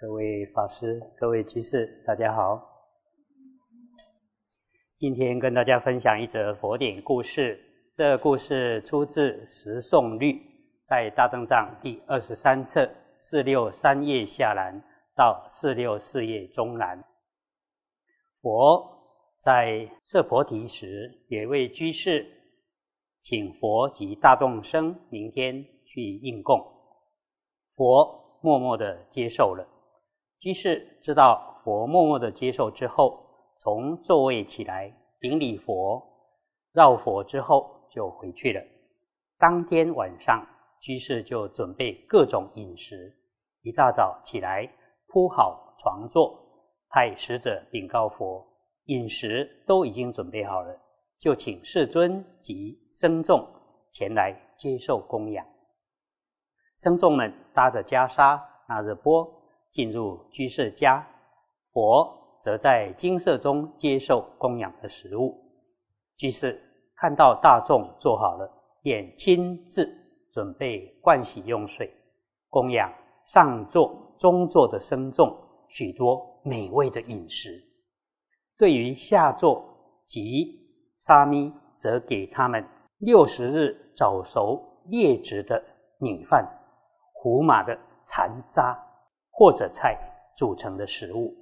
各位法师、各位居士，大家好。今天跟大家分享一则佛典故事。这故事出自《十颂律》，在大正藏第二十三册四六三页下栏到四六四页中栏。佛在设菩提时，有位居士请佛及大众生明天去应供，佛默默的接受了。居士知道佛默默的接受之后，从座位起来顶礼佛，绕佛之后就回去了。当天晚上，居士就准备各种饮食，一大早起来铺好床座，派使者禀告佛，饮食都已经准备好了，就请世尊及僧众前来接受供养。僧众们搭着袈裟，拿着钵。进入居士家，佛则在金色中接受供养的食物。居士看到大众做好了，便亲自准备盥洗用水，供养上座、中座的僧众许多美味的饮食。对于下座及沙弥，则给他们六十日早熟劣质的米饭、胡麻的残渣。或者菜组成的食物，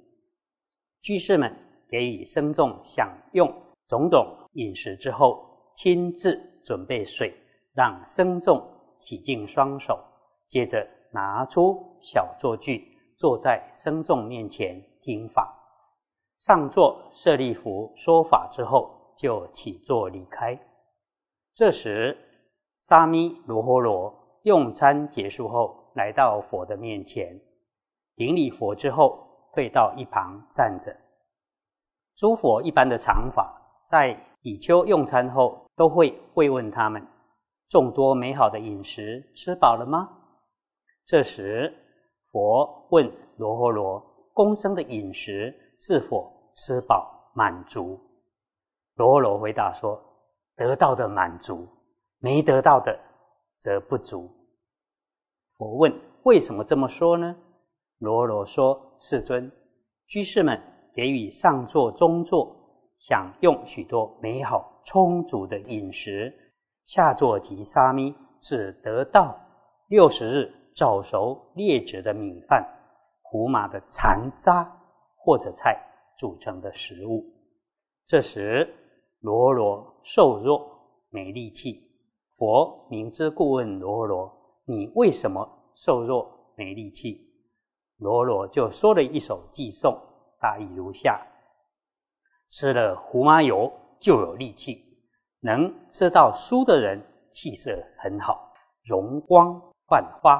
居士们给予僧众享用种种饮食之后，亲自准备水，让僧众洗净双手，接着拿出小坐具，坐在僧众面前听法。上座舍利弗说法之后，就起坐离开。这时，沙弥罗诃罗用餐结束后，来到佛的面前。顶礼佛之后，退到一旁站着。诸佛一般的常法，在比丘用餐后，都会慰问他们：众多美好的饮食吃饱了吗？这时，佛问罗诃罗：公生的饮食是否吃饱满足？罗诃罗回答说：得到的满足，没得到的则不足。佛问：为什么这么说呢？罗罗说：“世尊，居士们给予上座、中座享用许多美好充足的饮食，下座及沙弥只得到六十日早熟劣质的米饭、胡麻的残渣或者菜组成的食物。这时，罗罗瘦弱没力气。佛明知故问罗罗：你为什么瘦弱没力气？”罗罗就说了一首偈颂，大意如下：吃了胡麻油就有力气，能吃到酥的人气色很好，容光焕发；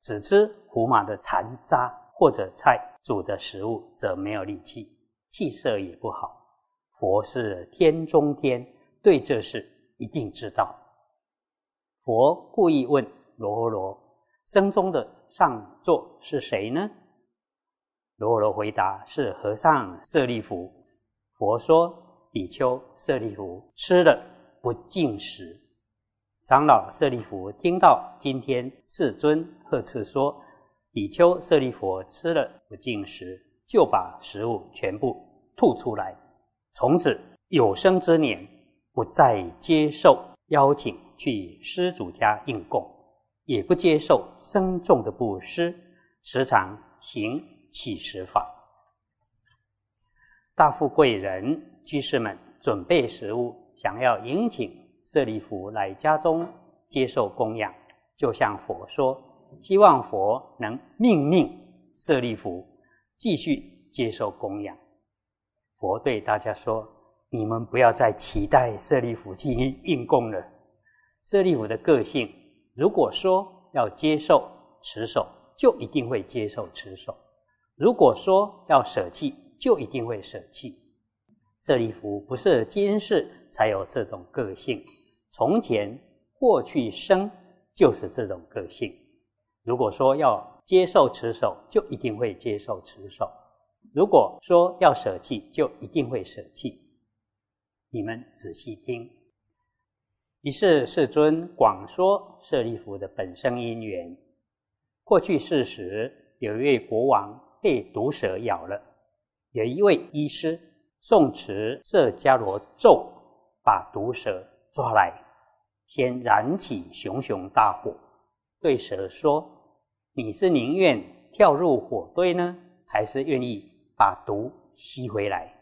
只吃胡麻的残渣或者菜煮的食物，则没有力气，气色也不好。佛是天中天，对这事一定知道。佛故意问罗罗。僧中的上座是谁呢？罗罗回答：“是和尚舍利弗。”佛说：“比丘舍利弗吃了不进食。”长老舍利弗听到今天世尊呵斥说：“比丘舍利弗吃了不进食，就把食物全部吐出来。从此有生之年不再接受邀请去施主家应供。”也不接受僧众的布施，时常行乞食法。大富贵人居士们准备食物，想要迎请舍利弗来家中接受供养，就向佛说，希望佛能命令舍利弗继续接受供养。佛对大家说：“你们不要再期待舍利弗去应供了。舍利弗的个性。”如果说要接受持守，就一定会接受持守；如果说要舍弃，就一定会舍弃。舍利弗不是今世才有这种个性，从前过去生就是这种个性。如果说要接受持守，就一定会接受持守；如果说要舍弃，就一定会舍弃。你们仔细听。于是世尊广说舍利弗的本生因缘。过去世时，有一位国王被毒蛇咬了，有一位医师诵持色迦罗咒，把毒蛇抓来，先燃起熊熊大火，对蛇说：“你是宁愿跳入火堆呢，还是愿意把毒吸回来？”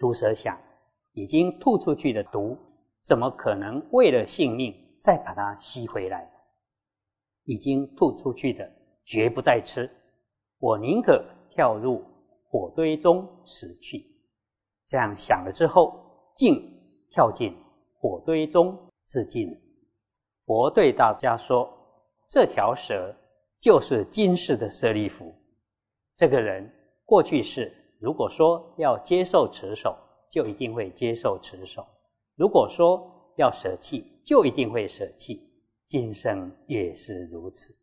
毒蛇想，已经吐出去的毒，怎么可能为了性命再把它吸回来？已经吐出去的，绝不再吃。我宁可跳入火堆中死去。这样想了之后，竟跳进火堆中自尽。佛对大家说：“这条蛇就是今世的舍利弗。这个人过去世，如果说要接受持守，就一定会接受持守；如果说要舍弃，就一定会舍弃。”今生也是如此。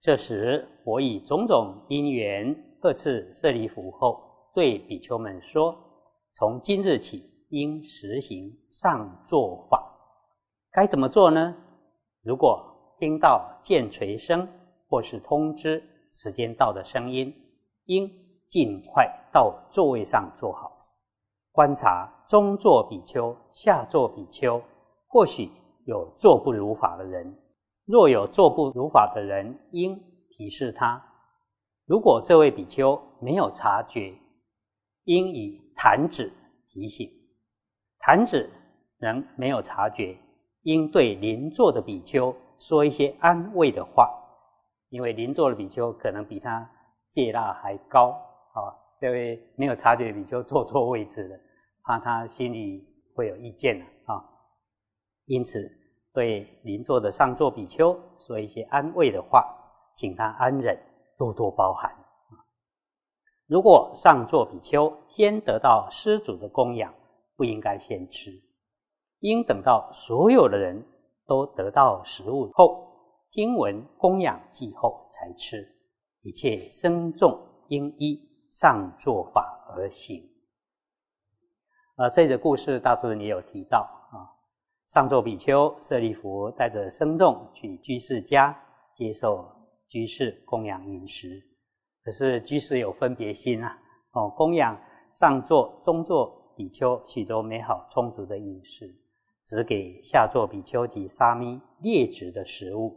这时，佛以种种因缘呵斥舍利弗后，对比丘们说：“从今日起，应实行上座法。该怎么做呢？如果听到剑锤声，或是通知时间到的声音，应尽快到座位上坐好，观察中座比丘、下座比丘，或许。”有坐不如法的人，若有坐不如法的人，应提示他。如果这位比丘没有察觉，应以弹指提醒。弹指仍没有察觉，应对邻座的比丘说一些安慰的话，因为邻座的比丘可能比他戒腊还高啊。这位没有察觉的比丘坐错位置了，怕他心里会有意见啊。因此。对邻座的上座比丘说一些安慰的话，请他安忍，多多包涵。如果上座比丘先得到施主的供养，不应该先吃，应等到所有的人都得到食物后，听闻供养祭后才吃。一切僧众应依上座法而行。呃，这个故事大主人也有提到啊。上座比丘舍利弗带着僧众去居士家接受居士供养饮食，可是居士有分别心啊，哦，供养上座、中座比丘许多美好充足的饮食，只给下座比丘及沙弥劣质的食物。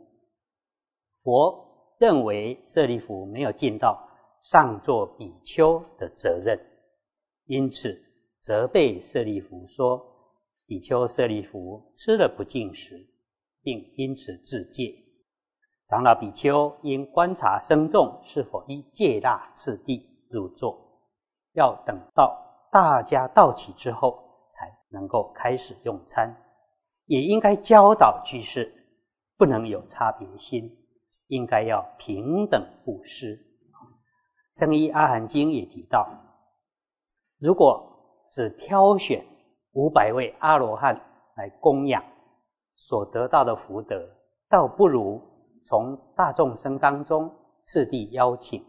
佛认为舍利弗没有尽到上座比丘的责任，因此责备舍利弗说。比丘舍利弗吃了不进食，并因此自戒。长老比丘应观察僧众是否依戒大次第入座，要等到大家到齐之后才能够开始用餐。也应该教导居士不能有差别心，应该要平等布施。正一阿含经也提到，如果只挑选。五百位阿罗汉来供养，所得到的福德，倒不如从大众生当中次第邀请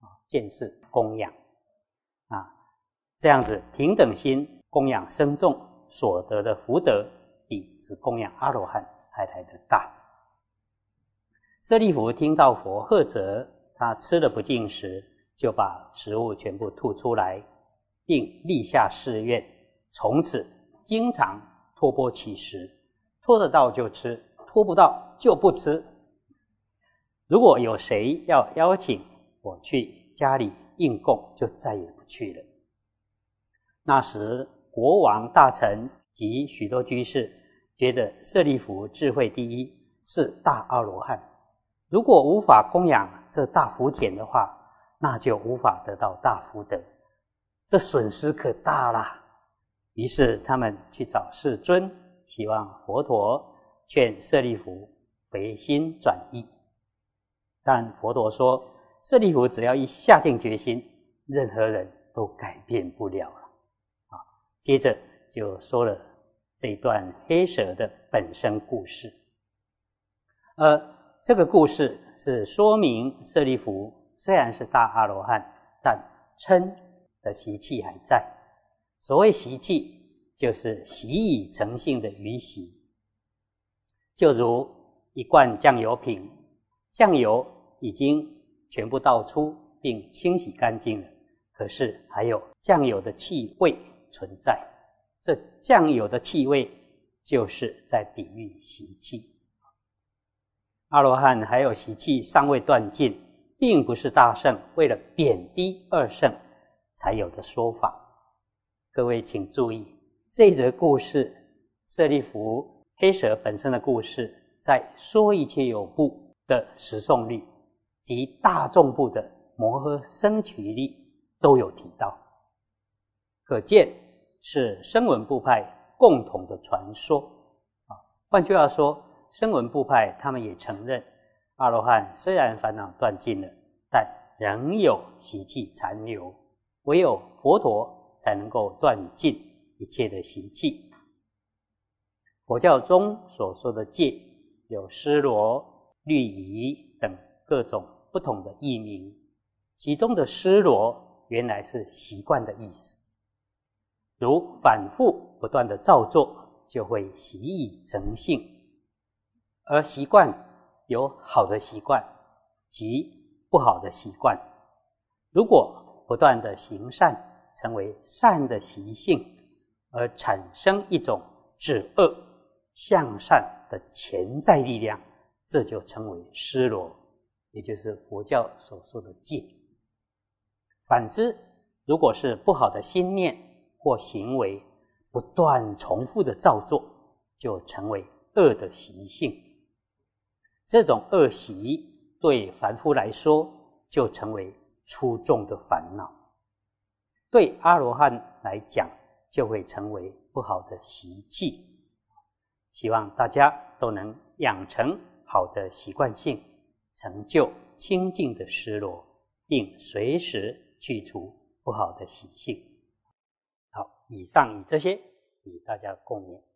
啊，见次供养啊，这样子平等心供养僧众所得的福德，比只供养阿罗汉还来得大。舍利弗听到佛喝责，他吃了不净食，就把食物全部吐出来，并立下誓愿。从此经常托钵乞食，托得到就吃，托不到就不吃。如果有谁要邀请我去家里应供，就再也不去了。那时国王大臣及许多居士觉得舍利弗智慧第一，是大阿罗汉。如果无法供养这大福田的话，那就无法得到大福德，这损失可大了。于是他们去找世尊，希望佛陀劝舍利弗回心转意。但佛陀说：“舍利弗只要一下定决心，任何人都改变不了了。”啊，接着就说了这段黑蛇的本身故事。呃，这个故事是说明舍利弗虽然是大阿罗汉，但称的习气还在。所谓习气，就是习以成性的余习。就如一罐酱油瓶，酱油已经全部倒出并清洗干净了，可是还有酱油的气味存在。这酱油的气味就是在比喻习气。阿罗汉还有习气尚未断尽，并不是大圣为了贬低二圣才有的说法。各位请注意，这则故事舍利弗黑蛇本身的故事，在说一切有部的十诵律及大众部的摩诃僧祇律都有提到，可见是声闻部派共同的传说啊。换句话说。声闻部派，他们也承认，阿罗汉虽然烦恼断尽了，但仍有习气残留，唯有佛陀才能够断尽一切的习气。佛教中所说的戒，有失罗、律仪等各种不同的译名，其中的失罗原来是习惯的意思，如反复不断的造作，就会习以成性。而习惯有好的习惯及不好的习惯。如果不断的行善，成为善的习性，而产生一种止恶向善的潜在力量，这就称为施罗，也就是佛教所说的戒。反之，如果是不好的心念或行为，不断重复的造作，就成为恶的习性。这种恶习对凡夫来说就成为出众的烦恼，对阿罗汉来讲就会成为不好的习气。希望大家都能养成好的习惯性，成就清净的失落，并随时去除不好的习性。好，以上以这些与大家共勉。